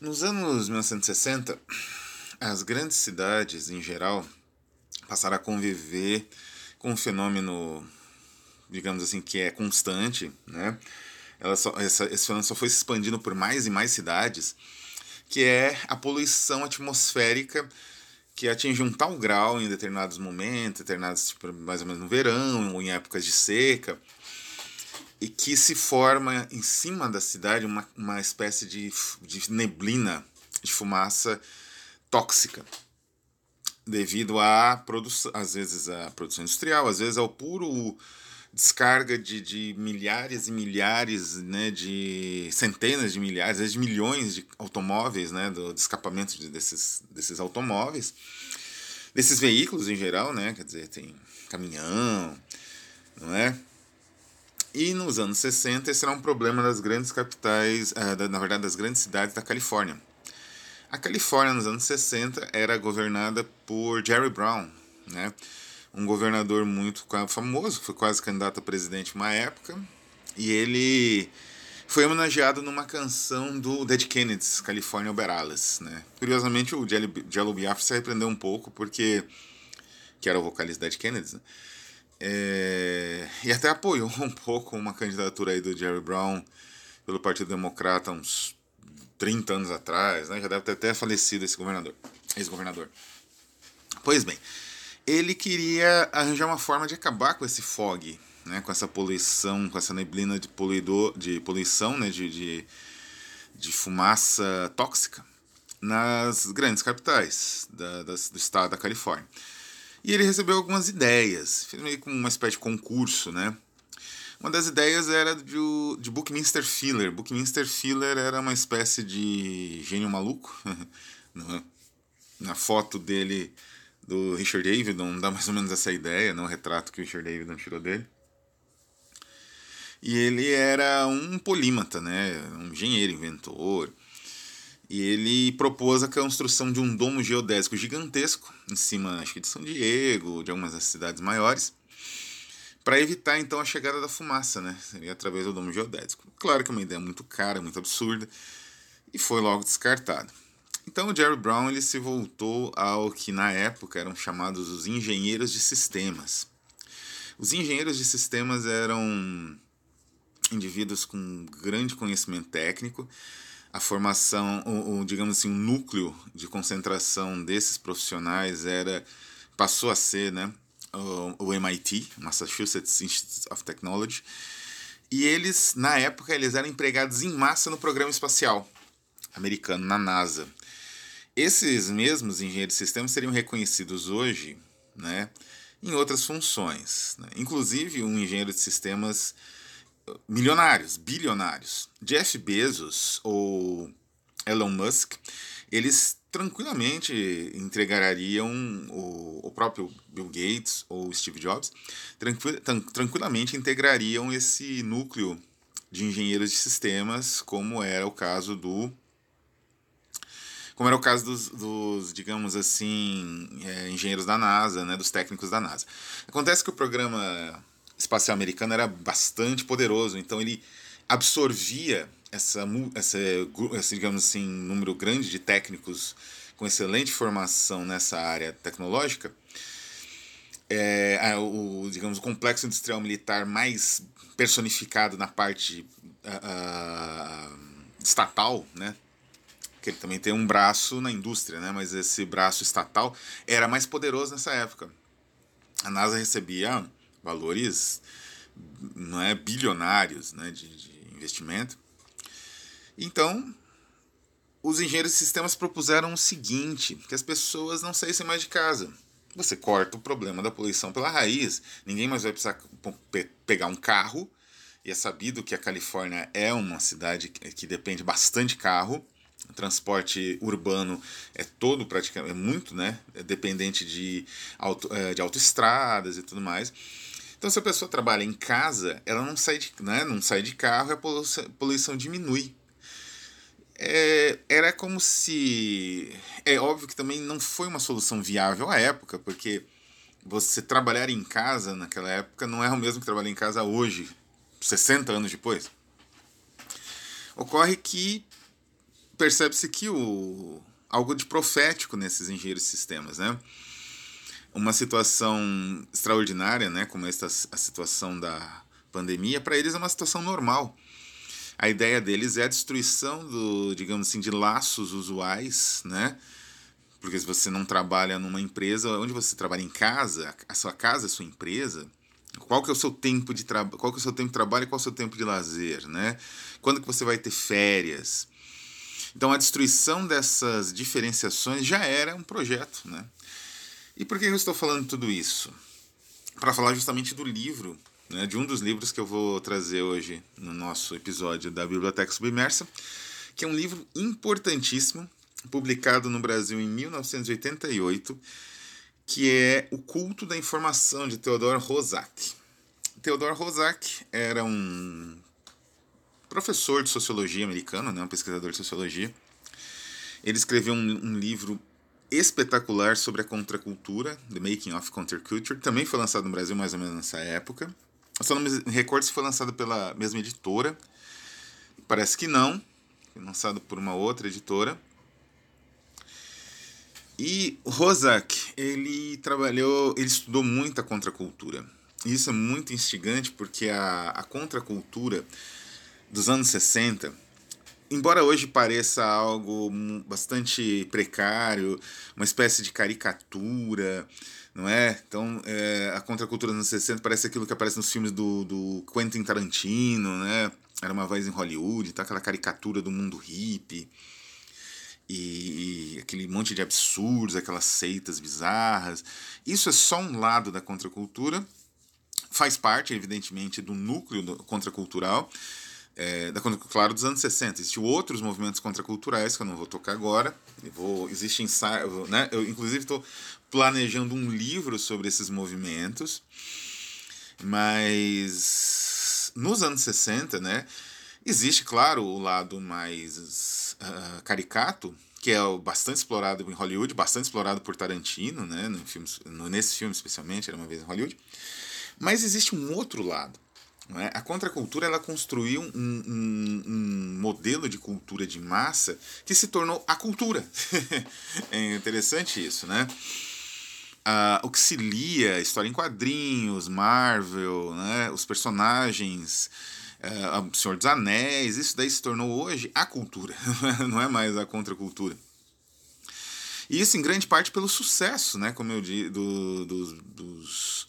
Nos anos 1960, as grandes cidades, em geral, passaram a conviver com um fenômeno, digamos assim, que é constante, né? Ela só, essa, esse fenômeno só foi se expandindo por mais e mais cidades, que é a poluição atmosférica que atinge um tal grau em determinados momentos, determinados, tipo, mais ou menos no verão, ou em épocas de seca, e que se forma em cima da cidade uma, uma espécie de, de neblina, de fumaça tóxica, devido à produção, às vezes à produção industrial, às vezes ao puro descarga de, de milhares e milhares, né, de centenas de milhares, de milhões de automóveis, né, do, do escapamento de, desses, desses automóveis, desses veículos em geral, né, quer dizer, tem caminhão, não é? E nos anos 60 esse era um problema das grandes capitais, uh, na verdade das grandes cidades da Califórnia. A Califórnia nos anos 60 era governada por Jerry Brown, né? Um governador muito famoso, foi quase candidato a presidente uma época, e ele foi homenageado numa canção do Dead Kennedys, California Uberalas. Né? Curiosamente, o Jello Biafra se arrependeu um pouco, porque que era o vocalista Dead Kennedys, né? É, e até apoiou um pouco uma candidatura aí do Jerry Brown pelo Partido Democrata uns 30 anos atrás, né? Já deve ter até falecido esse governador, ex-governador. Pois bem, ele queria arranjar uma forma de acabar com esse fog, né? Com essa poluição, com essa neblina de poluidor, de poluição, né? De, de, de fumaça tóxica nas grandes capitais da, das, do estado da Califórnia. E ele recebeu algumas ideias, fez meio como uma espécie de concurso, né? Uma das ideias era de, de Buckminster Fuller. Buckminster Fuller era uma espécie de gênio maluco. Na foto dele, do Richard Davidson, dá mais ou menos essa ideia, o retrato que o Richard Davidson tirou dele. E ele era um polímata, né? um engenheiro, inventor. E ele propôs a construção de um domo geodésico gigantesco, em cima acho que de São Diego, de algumas das cidades maiores, para evitar então a chegada da fumaça, né? Seria através do domo geodésico. Claro que é uma ideia muito cara, muito absurda, e foi logo descartado. Então o Jerry Brown ele se voltou ao que na época eram chamados os engenheiros de sistemas. Os engenheiros de sistemas eram indivíduos com grande conhecimento técnico, a formação, o, o, digamos assim, o núcleo de concentração desses profissionais era passou a ser, né, o, o MIT, Massachusetts Institute of Technology, e eles, na época, eles eram empregados em massa no programa espacial americano, na NASA. Esses mesmos engenheiros de sistemas seriam reconhecidos hoje, né, em outras funções. Né? Inclusive, um engenheiro de sistemas milionários, bilionários. Jeff Bezos ou Elon Musk, eles tranquilamente entregariam o, o próprio Bill Gates ou Steve Jobs, tranquil, tranquilamente integrariam esse núcleo de engenheiros de sistemas, como era o caso do como era o caso dos, dos digamos assim, é, engenheiros da NASA, né, dos técnicos da NASA. Acontece que o programa espacial americano era bastante poderoso, então ele absorvia essa, essa, digamos assim, número grande de técnicos com excelente formação nessa área tecnológica, é, o, digamos, o complexo industrial militar mais personificado na parte uh, estatal, né? Que ele também tem um braço na indústria, né? Mas esse braço estatal era mais poderoso nessa época. A NASA recebia valores não é bilionários né, de, de investimento. Então, os engenheiros de sistemas propuseram o seguinte: que as pessoas não saíssem mais de casa. Você corta o problema da poluição pela raiz, ninguém mais vai precisar pegar um carro. E é sabido que a Califórnia é uma cidade que depende bastante de carro. Transporte urbano é todo praticamente, é muito né, é dependente de, auto, é, de autoestradas e tudo mais. Então, se a pessoa trabalha em casa, ela não sai de, né, não sai de carro e a poluição, poluição diminui. É, era como se. É óbvio que também não foi uma solução viável à época, porque você trabalhar em casa naquela época não é o mesmo que trabalhar em casa hoje, 60 anos depois. Ocorre que percebe-se que o algo de profético nesses engenheiros de sistemas, né? Uma situação extraordinária, né, como esta a situação da pandemia, para eles é uma situação normal. A ideia deles é a destruição do, digamos assim, de laços usuais, né? Porque se você não trabalha numa empresa, onde você trabalha em casa, a sua casa é sua empresa, qual que é o seu tempo de trabalho, qual que é o seu tempo de trabalho e qual é o seu tempo de lazer, né? Quando que você vai ter férias? Então a destruição dessas diferenciações já era um projeto, né? E por que eu estou falando tudo isso? Para falar justamente do livro, né, de um dos livros que eu vou trazer hoje no nosso episódio da Biblioteca Submersa, que é um livro importantíssimo, publicado no Brasil em 1988, que é O Culto da Informação, de Theodor Rosak. Theodor Rosak era um professor de sociologia americano, né, um pesquisador de sociologia. Ele escreveu um, um livro espetacular sobre a contracultura, The Making of Counterculture. Também foi lançado no Brasil mais ou menos nessa época. Só não me recordo se foi lançado pela mesma editora. Parece que não. Foi lançado por uma outra editora. E Rosak, ele trabalhou, ele estudou muito a contracultura. Isso é muito instigante porque a, a contracultura dos anos 60, embora hoje pareça algo bastante precário, uma espécie de caricatura, não é? Então, é, a contracultura dos anos 60 parece aquilo que aparece nos filmes do, do Quentin Tarantino, né? Era uma vez em Hollywood, tá? aquela caricatura do mundo hippie e, e, aquele monte de absurdos, aquelas seitas bizarras. Isso é só um lado da contracultura, faz parte, evidentemente, do núcleo do contracultural, é, da, claro, dos anos 60. Existem outros movimentos contraculturais que eu não vou tocar agora. Eu vou, existe ensaio, né? Eu, inclusive, estou planejando um livro sobre esses movimentos, mas nos anos 60, né? Existe, claro, o lado mais uh, caricato, que é bastante explorado em Hollywood, bastante explorado por Tarantino, né, no filme, no, nesse filme especialmente, era uma vez em Hollywood. Mas existe um outro lado. É? A contracultura ela construiu um, um, um, modelo de cultura de massa que se tornou a cultura. é interessante isso, né? Ah, o que se lia, história em quadrinhos, Marvel, né? os personagens uh, Senhor dos Anéis, isso daí se tornou hoje a cultura, não é mais a contracultura. E isso em grande parte pelo sucesso, né, como eu disse, do, dos, dos,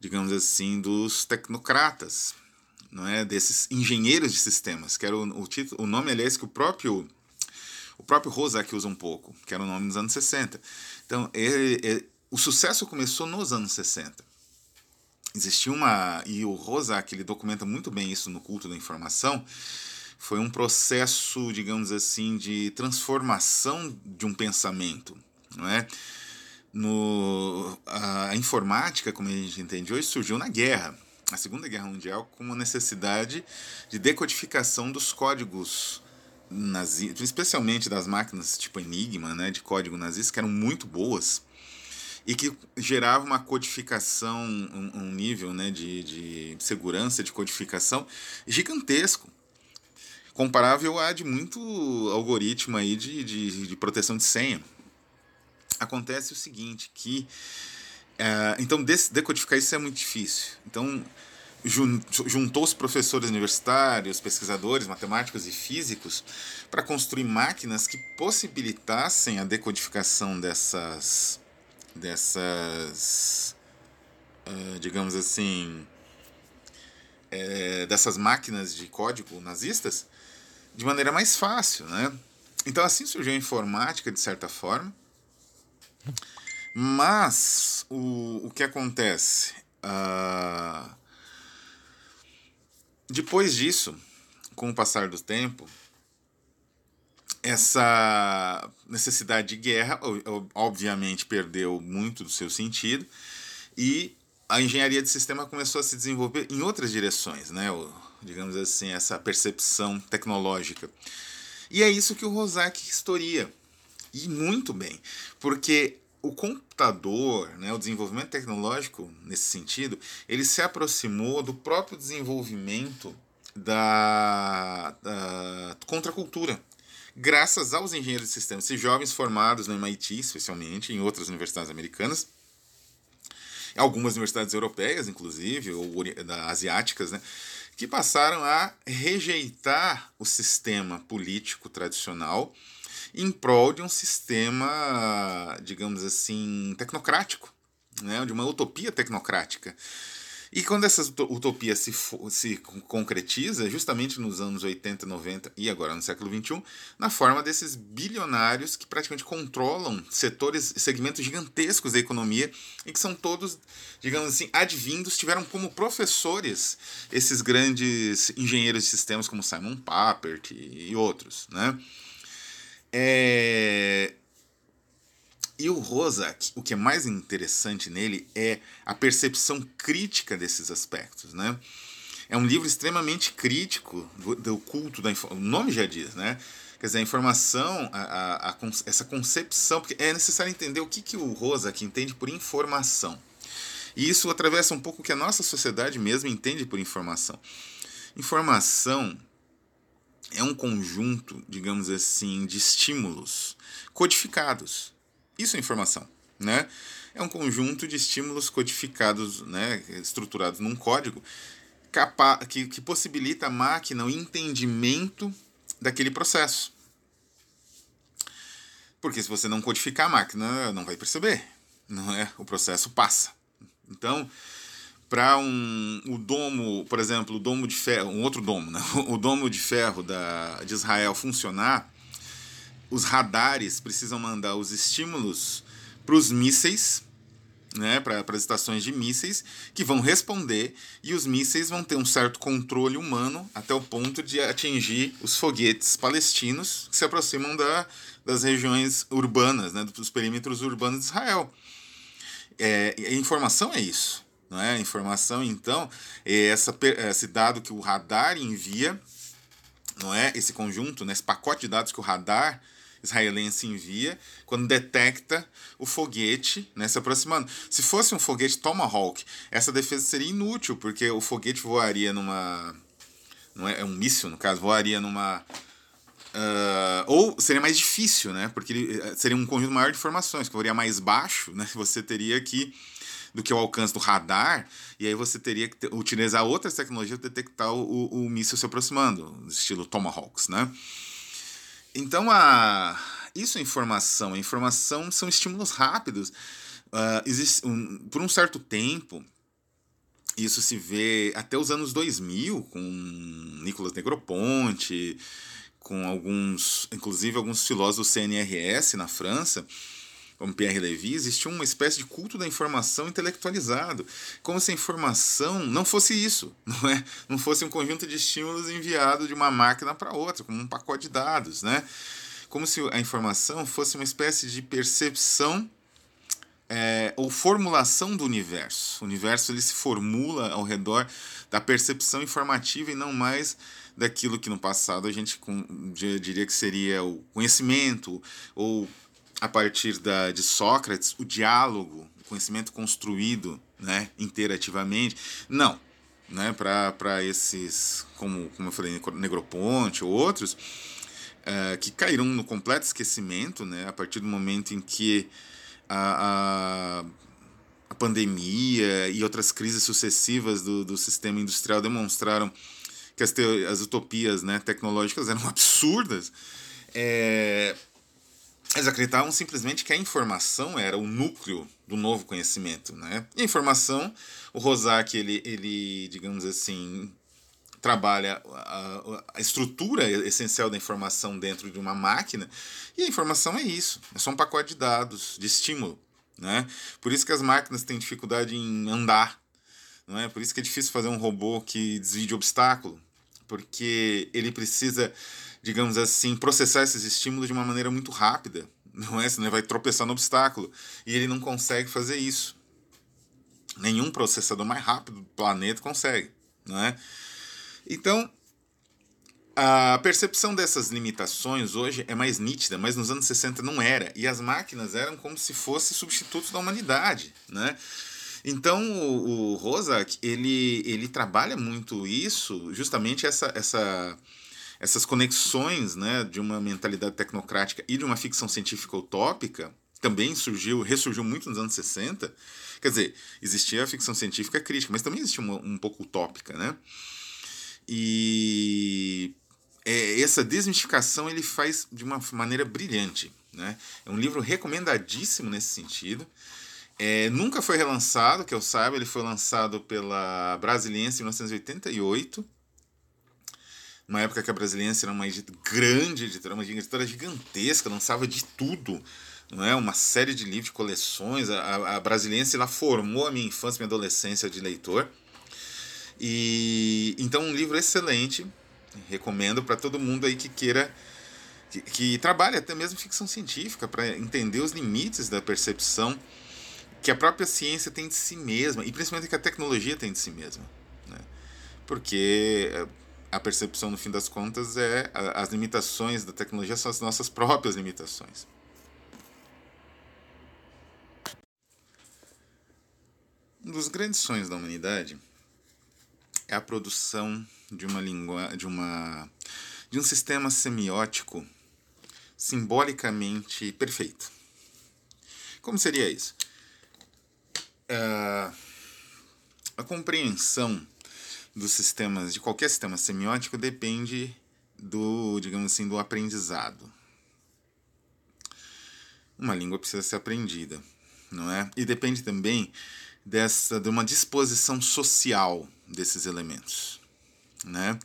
digamos assim, dos tecnocratas, não é, desses engenheiros de sistemas, que era o, o, título, o nome, aliás, que o próprio o próprio Rosak usa um pouco, que era o nome dos anos 60. Então, ele, ele, o sucesso começou nos anos 60 existia uma. E o Rosak ele documenta muito bem isso no culto da informação. Foi um processo, digamos assim, de transformação de um pensamento. Não é? No, a, a informática, como a gente entende hoje, surgiu na guerra, a Segunda Guerra Mundial, com uma necessidade de decodificação dos códigos nazistas, especialmente das máquinas tipo Enigma, né, de código nazista, que eram muito boas e que gerava uma codificação, um, um nível né, de, de segurança de codificação gigantesco, comparável a de muito algoritmo aí de, de, de proteção de senha. Acontece o seguinte, que uh, então decodificar isso é muito difícil. Então juntou os professores universitários, pesquisadores, matemáticos e físicos para construir máquinas que possibilitassem a decodificação dessas dessas, uh, digamos assim, é, dessas máquinas de código nazistas de maneira mais fácil, né? Então assim surgiu a informática de certa forma, mas o, o que acontece? Uh, depois disso, com o passar do tempo, essa necessidade de guerra, obviamente, perdeu muito do seu sentido e a engenharia de sistema começou a se desenvolver em outras direções, né? O, digamos assim, essa percepção tecnológica. E é isso que o Rosak historia. E muito bem, porque o computador, né, o desenvolvimento tecnológico nesse sentido, ele se aproximou do próprio desenvolvimento da, da contracultura. Graças aos engenheiros de sistemas, esses jovens formados no MIT, especialmente, em outras universidades americanas, algumas universidades europeias, inclusive, ou asiáticas, né, que passaram a rejeitar o sistema político tradicional em prol de um sistema, digamos assim, tecnocrático, né, de uma utopia tecnocrática. E quando essa utopia se, se concretiza, justamente nos anos 80, 90 e agora no século 21, na forma desses bilionários que praticamente controlam setores, segmentos gigantescos da economia e que são todos, digamos assim, advindos, tiveram como professores esses grandes engenheiros de sistemas como Simon Papert e outros, né? É, e o Rosak, o que é mais interessante nele é a percepção crítica desses aspectos, né? É um livro extremamente crítico do, do culto da informação. O nome já diz, né? Quer dizer, a informação, a, a, a, essa concepção, porque é necessário entender o que, que o Rosak entende por informação. E isso atravessa um pouco o que a nossa sociedade mesmo entende por informação. Informação é um conjunto, digamos assim, de estímulos codificados isso é informação, né? É um conjunto de estímulos codificados, né, estruturados num código que, que possibilita a máquina o entendimento daquele processo. Porque se você não codificar a máquina, não vai perceber, não é? O processo passa. Então, para um o domo, por exemplo, o domo de ferro, um outro domo, né? o domo de ferro da, de Israel funcionar, os radares precisam mandar os estímulos para os mísseis, né, para as estações de mísseis, que vão responder e os mísseis vão ter um certo controle humano até o ponto de atingir os foguetes palestinos que se aproximam da, das regiões urbanas, né, dos perímetros urbanos de Israel. É, a informação é isso. Não é? Informação, então, é essa, esse dado que o radar envia, não é? esse conjunto, né, esse pacote de dados que o radar israelense envia quando detecta o foguete né, se aproximando. Se fosse um foguete Tomahawk, essa defesa seria inútil, porque o foguete voaria numa. Não é, é um míssil, no caso, voaria numa. Uh, ou seria mais difícil, né? Porque eh, seria um conjunto maior de informações, que voaria mais baixo, né? Você teria que do que o alcance do radar, e aí você teria que utilizar outras tecnologias para detectar o, o, o míssil se aproximando, estilo Tomahawks, né? Então, a, isso é informação. A informação são estímulos rápidos. Uh, existe um, por um certo tempo, isso se vê até os anos 2000, com Nicolas Negroponte, com alguns, inclusive alguns filósofos do CNRS na França, como Pierre Levy, existia uma espécie de culto da informação intelectualizado, como se a informação não fosse isso, não é? Não fosse um conjunto de estímulos enviado de uma máquina para outra, como um pacote de dados, né? Como se a informação fosse uma espécie de percepção é, ou formulação do universo. O universo ele se formula ao redor da percepção informativa e não mais daquilo que no passado a gente diria que seria o conhecimento ou a partir da, de Sócrates, o diálogo, o conhecimento construído né, interativamente. Não. Né, para esses, como, como eu falei, Negroponte ou outros, uh, que caíram no completo esquecimento né, a partir do momento em que a, a, a pandemia e outras crises sucessivas do, do sistema industrial demonstraram que as, as utopias né, tecnológicas eram absurdas. É, eles acreditavam simplesmente que a informação era o núcleo do novo conhecimento, né? E a informação, o Rosak, ele, ele digamos assim, trabalha a, a, estrutura essencial da informação dentro de uma máquina, e a informação é isso, é só um pacote de dados, de estímulo, né? Por isso que as máquinas têm dificuldade em andar, não é? Por isso que é difícil fazer um robô que desvie de obstáculo, porque ele precisa digamos assim, processar esses estímulos de uma maneira muito rápida, não é? Senão ele vai tropeçar no obstáculo. E ele não consegue fazer isso. Nenhum processador mais rápido do planeta consegue, não é? Então, A percepção dessas limitações hoje é mais nítida, mas nos anos 60 não era. E as máquinas eram como se fossem substitutos da humanidade, né? Então o, o ele, ele trabalha muito isso, justamente essa, essa, essas conexões né, de uma mentalidade tecnocrática e de uma ficção científica utópica, também surgiu, ressurgiu muito nos anos 60. Quer dizer, existia a ficção científica crítica, mas também existia uma, um pouco utópica, né? E é, essa desmistificação ele faz de uma maneira brilhante. Né? É um livro recomendadíssimo nesse sentido. É, nunca foi relançado, que eu saiba, ele foi lançado pela Brasiliense em 1988, uma época que a Brasiliense era uma grande editora, uma editora gigantesca, lançava de tudo, não é? Uma série de livros, de coleções. A, a Brasiliense lá formou a minha infância, minha adolescência de leitor. E então um livro excelente, recomendo para todo mundo aí que queira que, que trabalhe até mesmo ficção científica para entender os limites da percepção que a própria ciência tem de si mesma e principalmente que a tecnologia tem de si mesma, né? Porque eh, a percepção no fim das contas é as limitações da tecnologia são as nossas próprias limitações. Um dos grandes sonhos da humanidade é a produção de uma língua, de uma de um sistema semiótico simbolicamente perfeito. Como seria isso? Uh, a compreensão dos sistemas, de qualquer sistema semiótico, depende do, digamos assim, do aprendizado. Uma língua precisa ser aprendida, não é? E depende também dessa de uma disposição social desses elementos, né?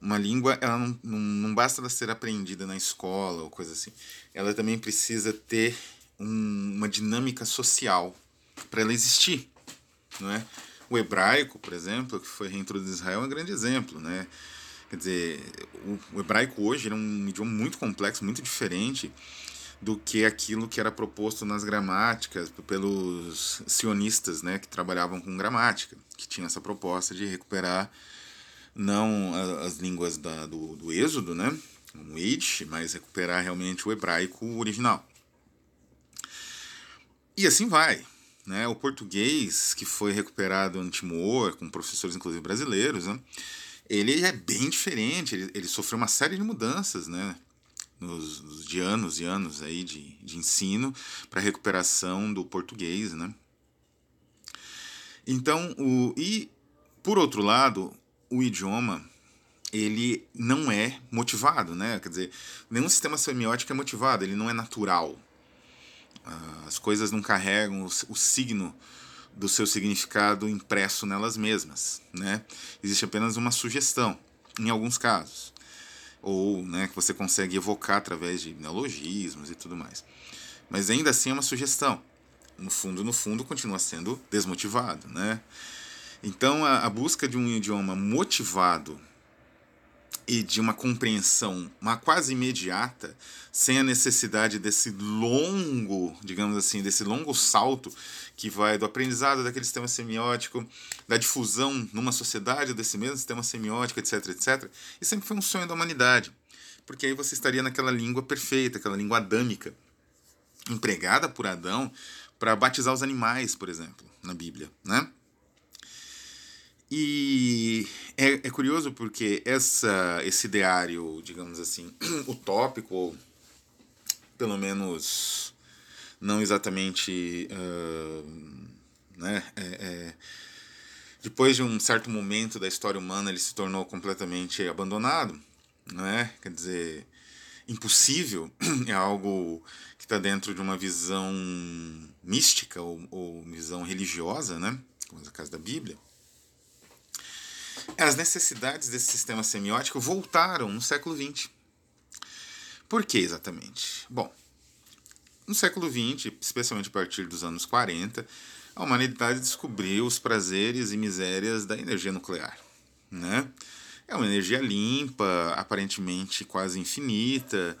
Uma língua, ela não, não, não basta ela ser aprendida na escola ou coisa assim. Ela também precisa ter um, uma dinâmica social para ela existir, não é? O hebraico, por exemplo, que foi reintroduzido em Israel, é um grande exemplo, né? Quer dizer, o, hebraico hoje é um idioma muito complexo, muito diferente do que aquilo que era proposto nas gramáticas pelos sionistas, né, que trabalhavam com gramática, que tinham essa proposta de recuperar não as línguas da, do, do êxodo, né, o Yiddish, mas recuperar realmente o hebraico original. E assim vai. Né? O português, que foi recuperado no Timor, com professores inclusive brasileiros, né? ele é bem diferente, ele, ele sofreu uma série de mudanças, né? Nos, nos, de anos e anos aí de, de ensino para recuperação do português, né? Então, o, e por outro lado, o idioma ele não é motivado, né? Quer dizer, nenhum sistema semiótico é motivado, ele não é natural. As coisas não carregam o, signo do seu significado impresso nelas mesmas, né? Existe apenas uma sugestão, em alguns casos, ou né, que você consegue evocar através de neologismos e tudo mais. Mas ainda assim é uma sugestão. No fundo, no fundo, continua sendo desmotivado, né? Então, a, a busca de um idioma motivado e de uma compreensão uma quase imediata, sem a necessidade desse longo, digamos assim, desse longo salto que vai do aprendizado daquele sistema semiótico, da difusão numa sociedade desse mesmo sistema semiótico, etc, etc. E sempre foi um sonho da humanidade, porque aí você estaria naquela língua perfeita, aquela língua adâmica, empregada por Adão para batizar os animais, por exemplo, na Bíblia, né? E é, é curioso porque essa, esse ideário, digamos assim, utópico, ou pelo menos não exatamente. Uh, né, é, é, depois de um certo momento da história humana, ele se tornou completamente abandonado. Né? Quer dizer, impossível é algo que está dentro de uma visão mística ou, ou visão religiosa, né? como é o caso da Bíblia. As necessidades desse sistema semiótico voltaram no século XX. Por que exatamente? Bom, no século XX, especialmente a partir dos anos 40, a humanidade descobriu os prazeres e misérias da energia nuclear. Né? É uma energia limpa, aparentemente quase infinita.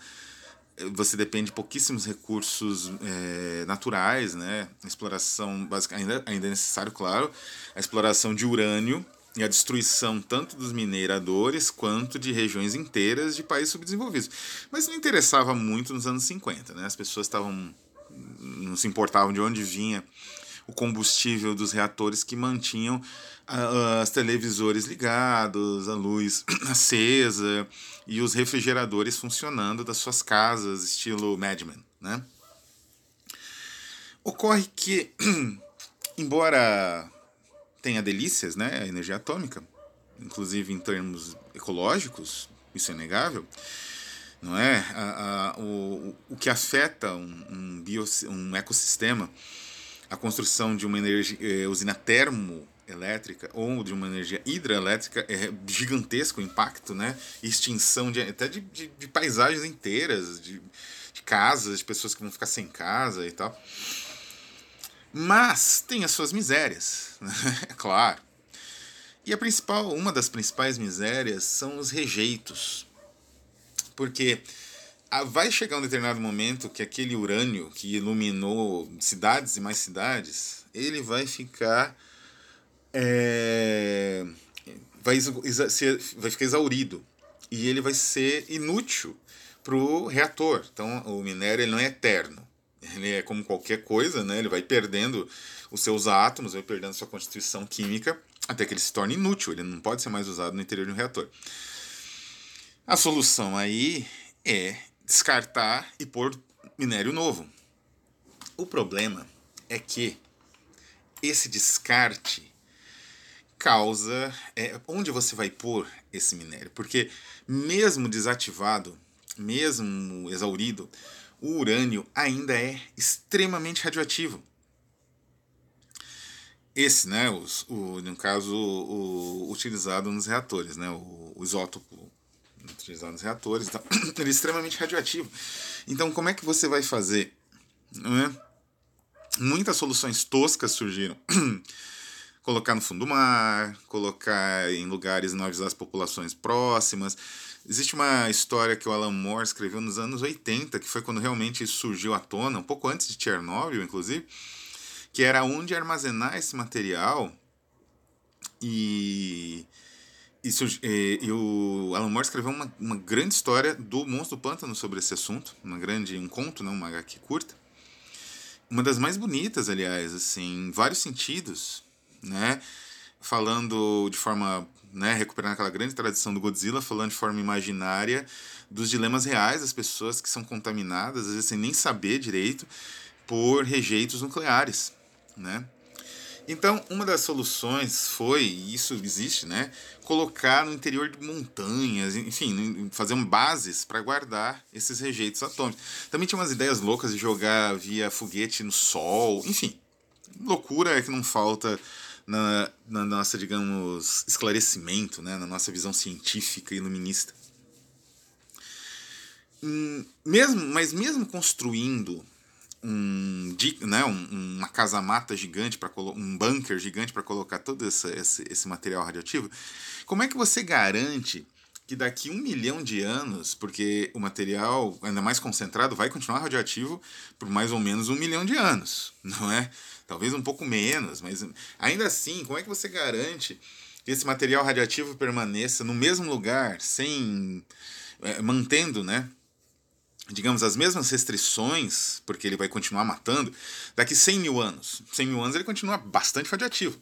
Você depende de pouquíssimos recursos é, naturais, né? Exploração, básica, ainda, ainda é necessário, claro, a exploração de urânio e a destruição tanto dos mineradores quanto de regiões inteiras de países subdesenvolvidos. Mas não interessava muito nos anos 50, né? As pessoas estavam não se importavam de onde vinha o combustível dos reatores que mantinham os televisores ligados, a luz acesa e os refrigeradores funcionando das suas casas, estilo Mad Men, né? Ocorre que, embora tenha delícias, né, a energia atômica, inclusive em termos ecológicos, isso é negável, não é? A, a, o, o que afeta um, um, bio, um ecossistema, a construção de uma energia, eh, usina termoelétrica ou de uma energia hidrelétrica é gigantesco o impacto, né? Extinção de, até de, de, de paisagens inteiras, de, de casas, de pessoas que vão ficar sem casa e tal. Mas tem as suas misérias, é claro. E a principal, uma das principais misérias são os rejeitos. Porque vai chegar um determinado momento que aquele urânio que iluminou cidades e mais cidades, ele vai ficar é, vai, vai ficar exaurido e ele vai ser inútil para o reator. Então o minério ele não é eterno ele é como qualquer coisa, né? Ele vai perdendo os seus átomos, vai perdendo sua constituição química, até que ele se torne inútil, ele não pode ser mais usado no interior de um reator. A solução aí é descartar e pôr minério novo. O problema é que esse descarte causa é, onde você vai pôr esse minério, porque mesmo desativado, mesmo exaurido, o urânio ainda é extremamente radioativo. Esse, né, os, o, no caso, o, utilizado nos reatores, né, o, o isótopo utilizado nos reatores, então, ele é extremamente radioativo. Então, como é que você vai fazer? Né? Muitas soluções toscas surgiram. colocar no fundo do mar, colocar em lugares não avisar as populações próximas. Existe uma história que o Alan Moore escreveu nos anos 80, que foi quando realmente isso surgiu à tona, um pouco antes de Chernobyl, inclusive, que era onde armazenar esse material e, e, e, e o Alan Moore escreveu uma, uma grande história do Monstro do Pântano sobre esse assunto, uma grande, um conto, não, uma HQ curta. Uma das mais bonitas, aliás, assim, em vários sentidos, né? Falando de forma né, recuperando aquela grande tradição do Godzilla, falando de forma imaginária dos dilemas reais das pessoas que são contaminadas, às vezes sem nem saber direito, por rejeitos nucleares, né? Então, uma das soluções foi, e isso existe, né, colocar no interior de montanhas, enfim, fazer bases para guardar esses rejeitos atômicos. Também tinha umas ideias loucas de jogar via foguete no sol, enfim, loucura é que não falta na, na nossa, digamos, esclarecimento, né, na nossa visão científica iluminista. Hum, mesmo, mas mesmo construindo um, né, um, uma casa-mata gigante, para um bunker gigante para colocar todo esse, esse, esse material radioativo, como é que você garante que daqui um milhão de anos, porque o material ainda mais concentrado vai continuar radioativo por mais ou menos um milhão de anos, não é? Talvez um pouco menos, mas ainda assim, como é que você garante que esse material radioativo permaneça no mesmo lugar, sem é, mantendo, né? Digamos, as mesmas restrições, porque ele vai continuar matando, daqui 100 mil anos. 100 mil anos ele continua bastante radioativo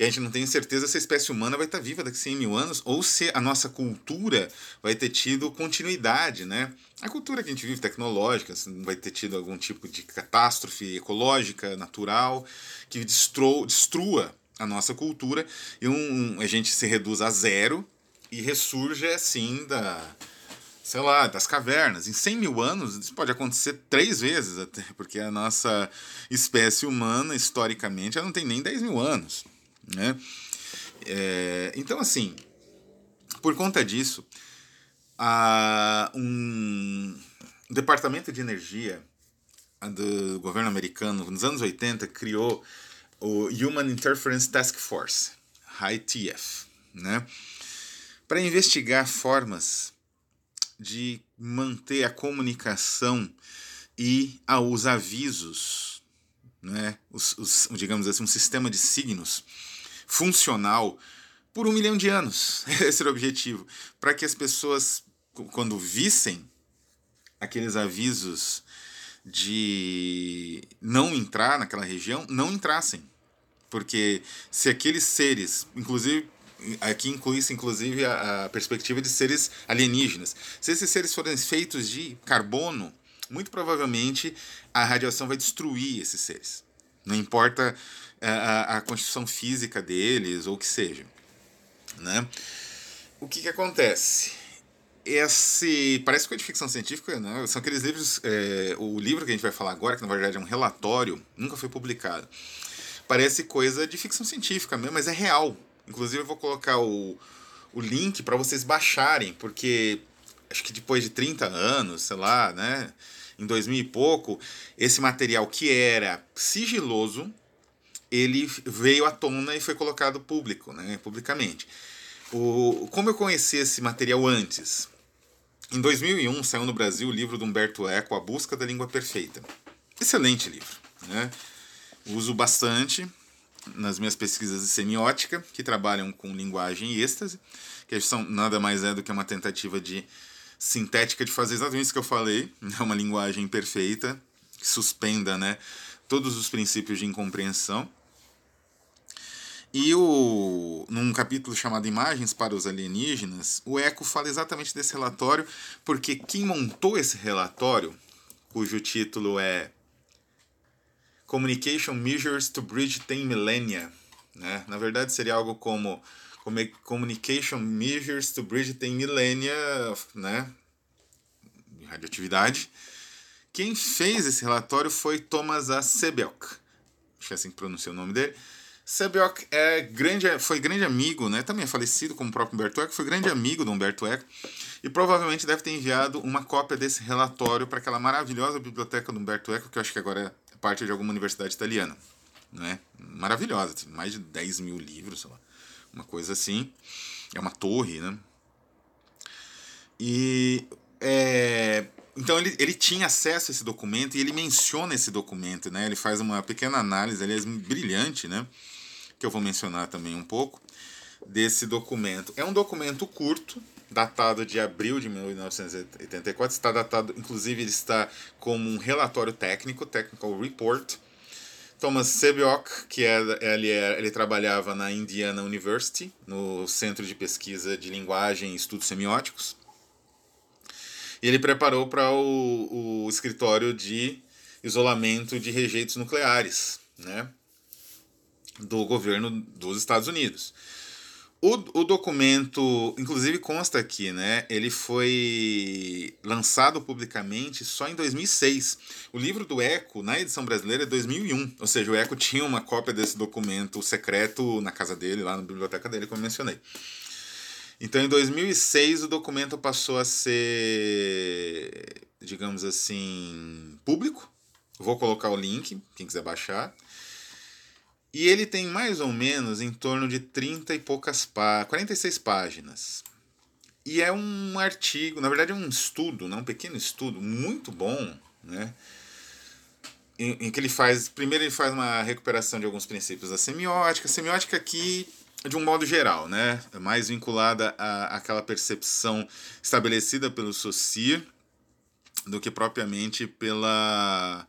e a gente não tem certeza se a espécie humana vai estar viva daqui a 100 mil anos ou se a nossa cultura vai ter tido continuidade, né? A cultura que a gente vive tecnológica vai ter tido algum tipo de catástrofe ecológica, natural, que destrua, destrua a nossa cultura e um, a gente se reduz a zero e ressurge assim da, sei lá, das cavernas. Em 100 mil anos, isso pode acontecer três vezes até, porque a nossa espécie humana, historicamente, ela não tem nem 10 mil anos. Né? É, então, assim, por conta disso, a, um departamento de energia do governo americano, nos anos 80, criou o Human Interference Task Force, ITF, né? para investigar formas de manter a comunicação e os avisos, né? os, os, digamos assim, um sistema de signos funcional por um milhão de anos. Esse era o objetivo. Para que as pessoas, quando vissem aqueles avisos de não entrar naquela região, não entrassem. Porque se aqueles seres, inclusive aqui inclui-se inclusive a, a, perspectiva de seres alienígenas. Se esses seres forem feitos de carbono, muito provavelmente a radiação vai destruir esses seres. Não importa a, a, a constituição física deles ou o que seja. Né? O que, que acontece? Esse parece coisa de ficção científica, né? São aqueles livros. É, o livro que a gente vai falar agora, que na verdade é um relatório, nunca foi publicado. Parece coisa de ficção científica mesmo, mas é real. Inclusive eu vou colocar o, o link para vocês baixarem, porque acho que depois de 30 anos, sei lá, né? Em 2000 e pouco, esse material que era sigiloso, ele veio à tona e foi colocado público, né, publicamente. O, como eu conheci esse material antes? Em 2001 saiu no Brasil o livro do Humberto Eco, A Busca da Língua Perfeita. Excelente livro. Né? Uso bastante nas minhas pesquisas de semiótica, que trabalham com linguagem e êxtase, que são nada mais é do que uma tentativa de sintética de fazer exatamente isso que eu falei, é uma linguagem perfeita, que suspenda né, todos os princípios de incompreensão. E o, num capítulo chamado Imagens para os Alienígenas, o Eco fala exatamente desse relatório, porque quem montou esse relatório, cujo título é Communication Measures to Bridge 10 Millennia, né? na verdade seria algo como Communication Measures to Bridge 10 Millennia, né? radioatividade. Quem fez esse relatório foi Thomas A. Sebeok, acho que é assim que pronuncia o nome dele, Sebiok é grande, foi grande amigo, né? também é falecido como o próprio Humberto Eco, foi grande amigo do Humberto Eco e provavelmente deve ter enviado uma cópia desse relatório para aquela maravilhosa biblioteca do Humberto Eco, que eu acho que agora é parte de alguma universidade italiana. Né? Maravilhosa, tem mais de 10 mil livros, lá, uma coisa assim. É uma torre, né? E é, então ele, ele tinha acesso a esse documento e ele menciona esse documento, né? Ele faz uma pequena análise, aliás, brilhante, né? que eu vou mencionar também um pouco, desse documento. É um documento curto, datado de abril de 1984, está datado, inclusive ele está como um relatório técnico, Technical Report. Thomas Sebiok, que é, ele, é, ele trabalhava na Indiana University, no Centro de Pesquisa de Linguagem e Estudos Semióticos. E ele preparou para o, o escritório de isolamento de rejeitos nucleares, né? do governo dos Estados Unidos. O, o documento, inclusive consta aqui, né? Ele foi lançado publicamente só em 2006. O livro do Eco, na edição brasileira, é 2001. Ou seja, o Eco tinha uma cópia desse documento secreto na casa dele, lá na biblioteca dele, como eu mencionei. Então, em 2006, o documento passou a ser, digamos assim, público. Vou colocar o link, quem quiser baixar. E ele tem mais ou menos em torno de 30 e poucas páginas, 46 páginas. E é um artigo, na verdade é um estudo, né, um pequeno estudo muito bom, né? Em, em, que ele faz, primeiro ele faz uma recuperação de alguns princípios da semiótica, semiótica aqui de um modo geral, né, é mais vinculada à, àquela percepção estabelecida pelo Saussure do que propriamente pela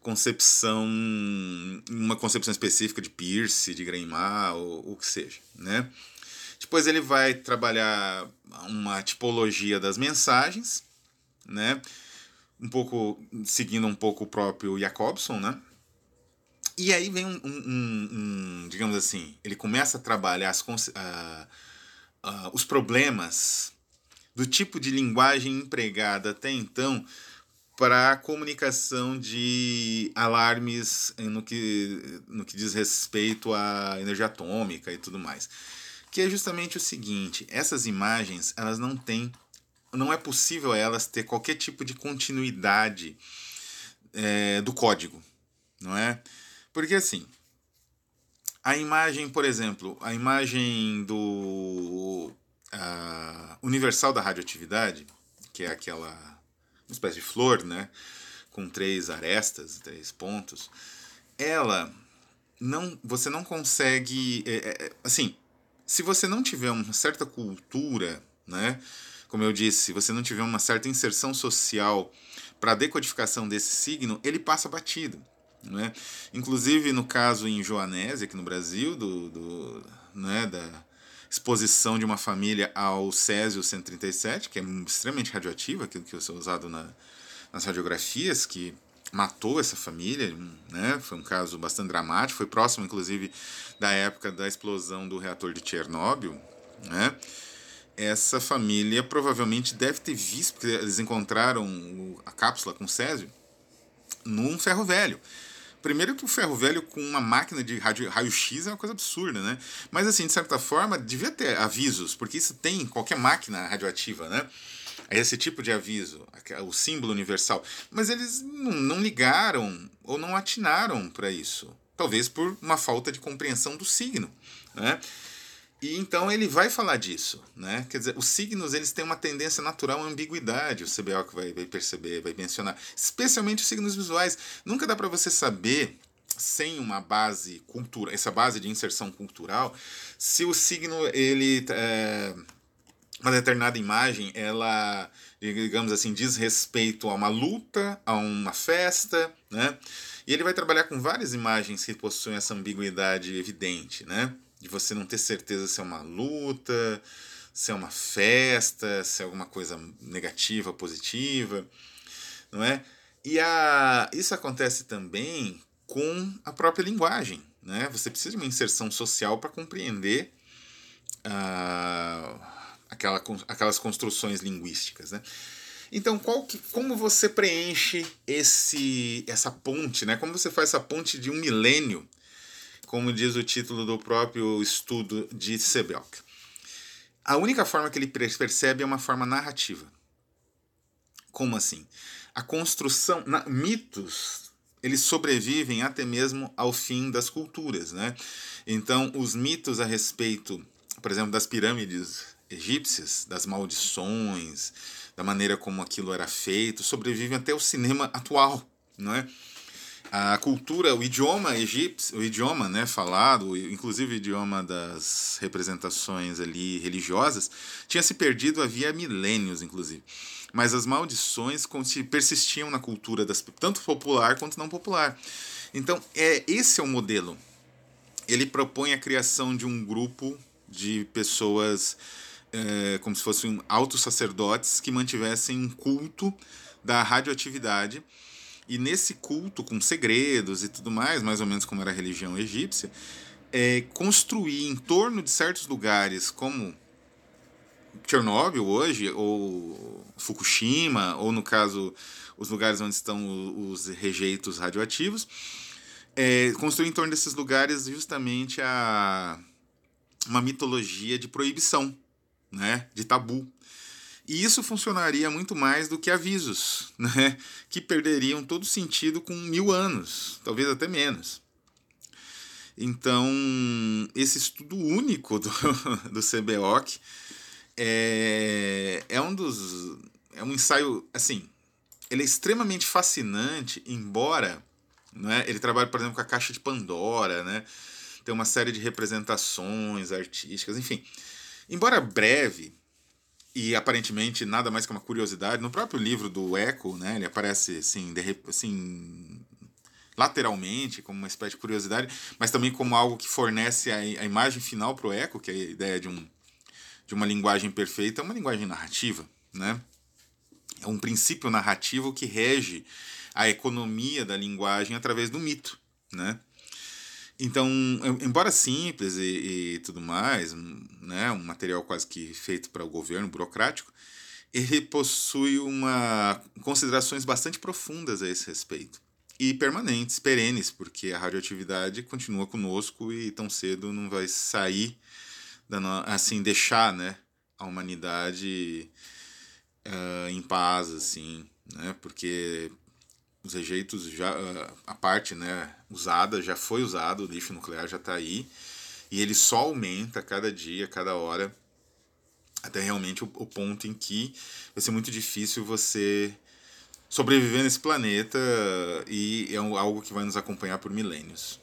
concepção, uma concepção específica de Pierce, de Greymar, ou o que seja, né? Depois ele vai trabalhar uma tipologia das mensagens, né? Um pouco seguindo um pouco o próprio Jacobson, né? E aí vem um, um, um, um digamos assim, ele começa a trabalhar as, uh, uh, os problemas do tipo de linguagem empregada até então para a comunicação de alarmes no que, no que diz respeito à energia atômica e tudo mais. Que é justamente o seguinte, essas imagens, elas não têm, não é possível elas ter qualquer tipo de continuidade é, do código, não é? Porque assim, a imagem, por exemplo, a imagem do universal da radioatividade, que é aquela uma espécie de flor, né? Com três arestas, três pontos. Ela não, você não consegue, é, é, é assim, se você não tiver uma certa cultura, né? Como eu disse, se você não tiver uma certa inserção social para a decodificação desse signo, ele passa batido. Né? Inclusive, no caso em Joanésia, aqui no Brasil, do, do, né, da exposição de uma família ao Césio 137, que é extremamente radioativo, aquilo que é usado na, nas radiografias, que matou essa família, né? Foi um caso bastante dramático, foi próximo, inclusive, da época da explosão do reator de Chernobyl, né? Essa família provavelmente deve ter visto, porque eles encontraram a cápsula com Césio num ferro velho. Primeiro que o ferro velho com uma máquina de raio-x é uma coisa absurda, né? Mas assim, de certa forma, devia ter avisos, porque isso tem em qualquer máquina radioativa, né? esse tipo de aviso, o símbolo universal. Mas eles não, não ligaram ou não atinaram para isso. Talvez por uma falta de compreensão do signo. Né? E então ele vai falar disso, né? Quer dizer, os signos eles têm uma tendência natural à ambiguidade, o CBO que vai, vai perceber, vai mencionar, especialmente os signos visuais. Nunca dá para você saber sem uma base cultural, essa base de inserção cultural, se o signo ele é, uma determinada imagem, ela, digamos assim, diz respeito a uma luta, a uma festa, né? E ele vai trabalhar com várias imagens que possuem essa ambiguidade evidente, né? De você não ter certeza se é uma luta, se é uma festa, se é alguma coisa negativa, positiva, não é? E a, isso acontece também com a própria linguagem, né? Você precisa de uma inserção social para compreender uh, aquela, aquelas construções linguísticas, né? Então, qual que, como você preenche esse, essa ponte, né? Como você faz essa ponte de um milênio, como diz o título do próprio estudo de Sebeok? A única forma que ele percebe é uma forma narrativa. Como assim? A construção, na, mitos, eles sobrevivem até mesmo ao fim das culturas, né? Então, os mitos a respeito, por exemplo, das pirâmides egípcias, das maldições, da maneira como aquilo era feito, sobrevivem até o cinema atual, não é? A cultura, o idioma egípcio, o idioma, né, falado, inclusive o idioma das representações ali religiosas, tinha se perdido havia milênios, inclusive. Mas as maldições persistiam na cultura das tanto popular quanto não popular. Então, é esse é o modelo. Ele propõe a criação de um grupo de pessoas é, como se fossem altos sacerdotes que mantivessem um culto da radioatividade. E nesse culto, com segredos e tudo mais, mais ou menos como era a religião egípcia, é, construir em torno de certos lugares, como Chernobyl hoje, ou Fukushima, ou no caso, os lugares onde estão os rejeitos radioativos, é, construir em torno desses lugares justamente a, uma mitologia de proibição né, de tabu. E isso funcionaria muito mais do que avisos, né, que perderiam todo sentido com mil anos, talvez até menos. Então, esse estudo único do, do CBOC é, é um dos. É um ensaio, assim, ele é extremamente fascinante, embora né, ele trabalhe, por exemplo, com a caixa de Pandora, né, tem uma série de representações artísticas, enfim. Embora breve e aparentemente nada mais que uma curiosidade, no próprio livro do Eco, né, ele aparece assim, de, assim lateralmente, como uma espécie de curiosidade, mas também como algo que fornece a, a imagem final para o Eco, que é a ideia de, um, de uma linguagem perfeita, é uma linguagem narrativa. Né? É um princípio narrativo que rege a economia da linguagem através do mito. Né? Então, embora simples e, e, tudo mais, né, um material quase que feito para o governo burocrático, ele possui uma considerações bastante profundas a esse respeito. E permanentes, perenes, porque a radioatividade continua conosco e tão cedo não vai sair, assim, deixar, né, a humanidade uh, em paz, assim, né, porque os rejeitos já a parte né usada já foi usado o lixo nuclear já está aí e ele só aumenta cada dia cada hora até realmente o, o, ponto em que vai ser muito difícil você sobreviver nesse planeta e é algo que vai nos acompanhar por milênios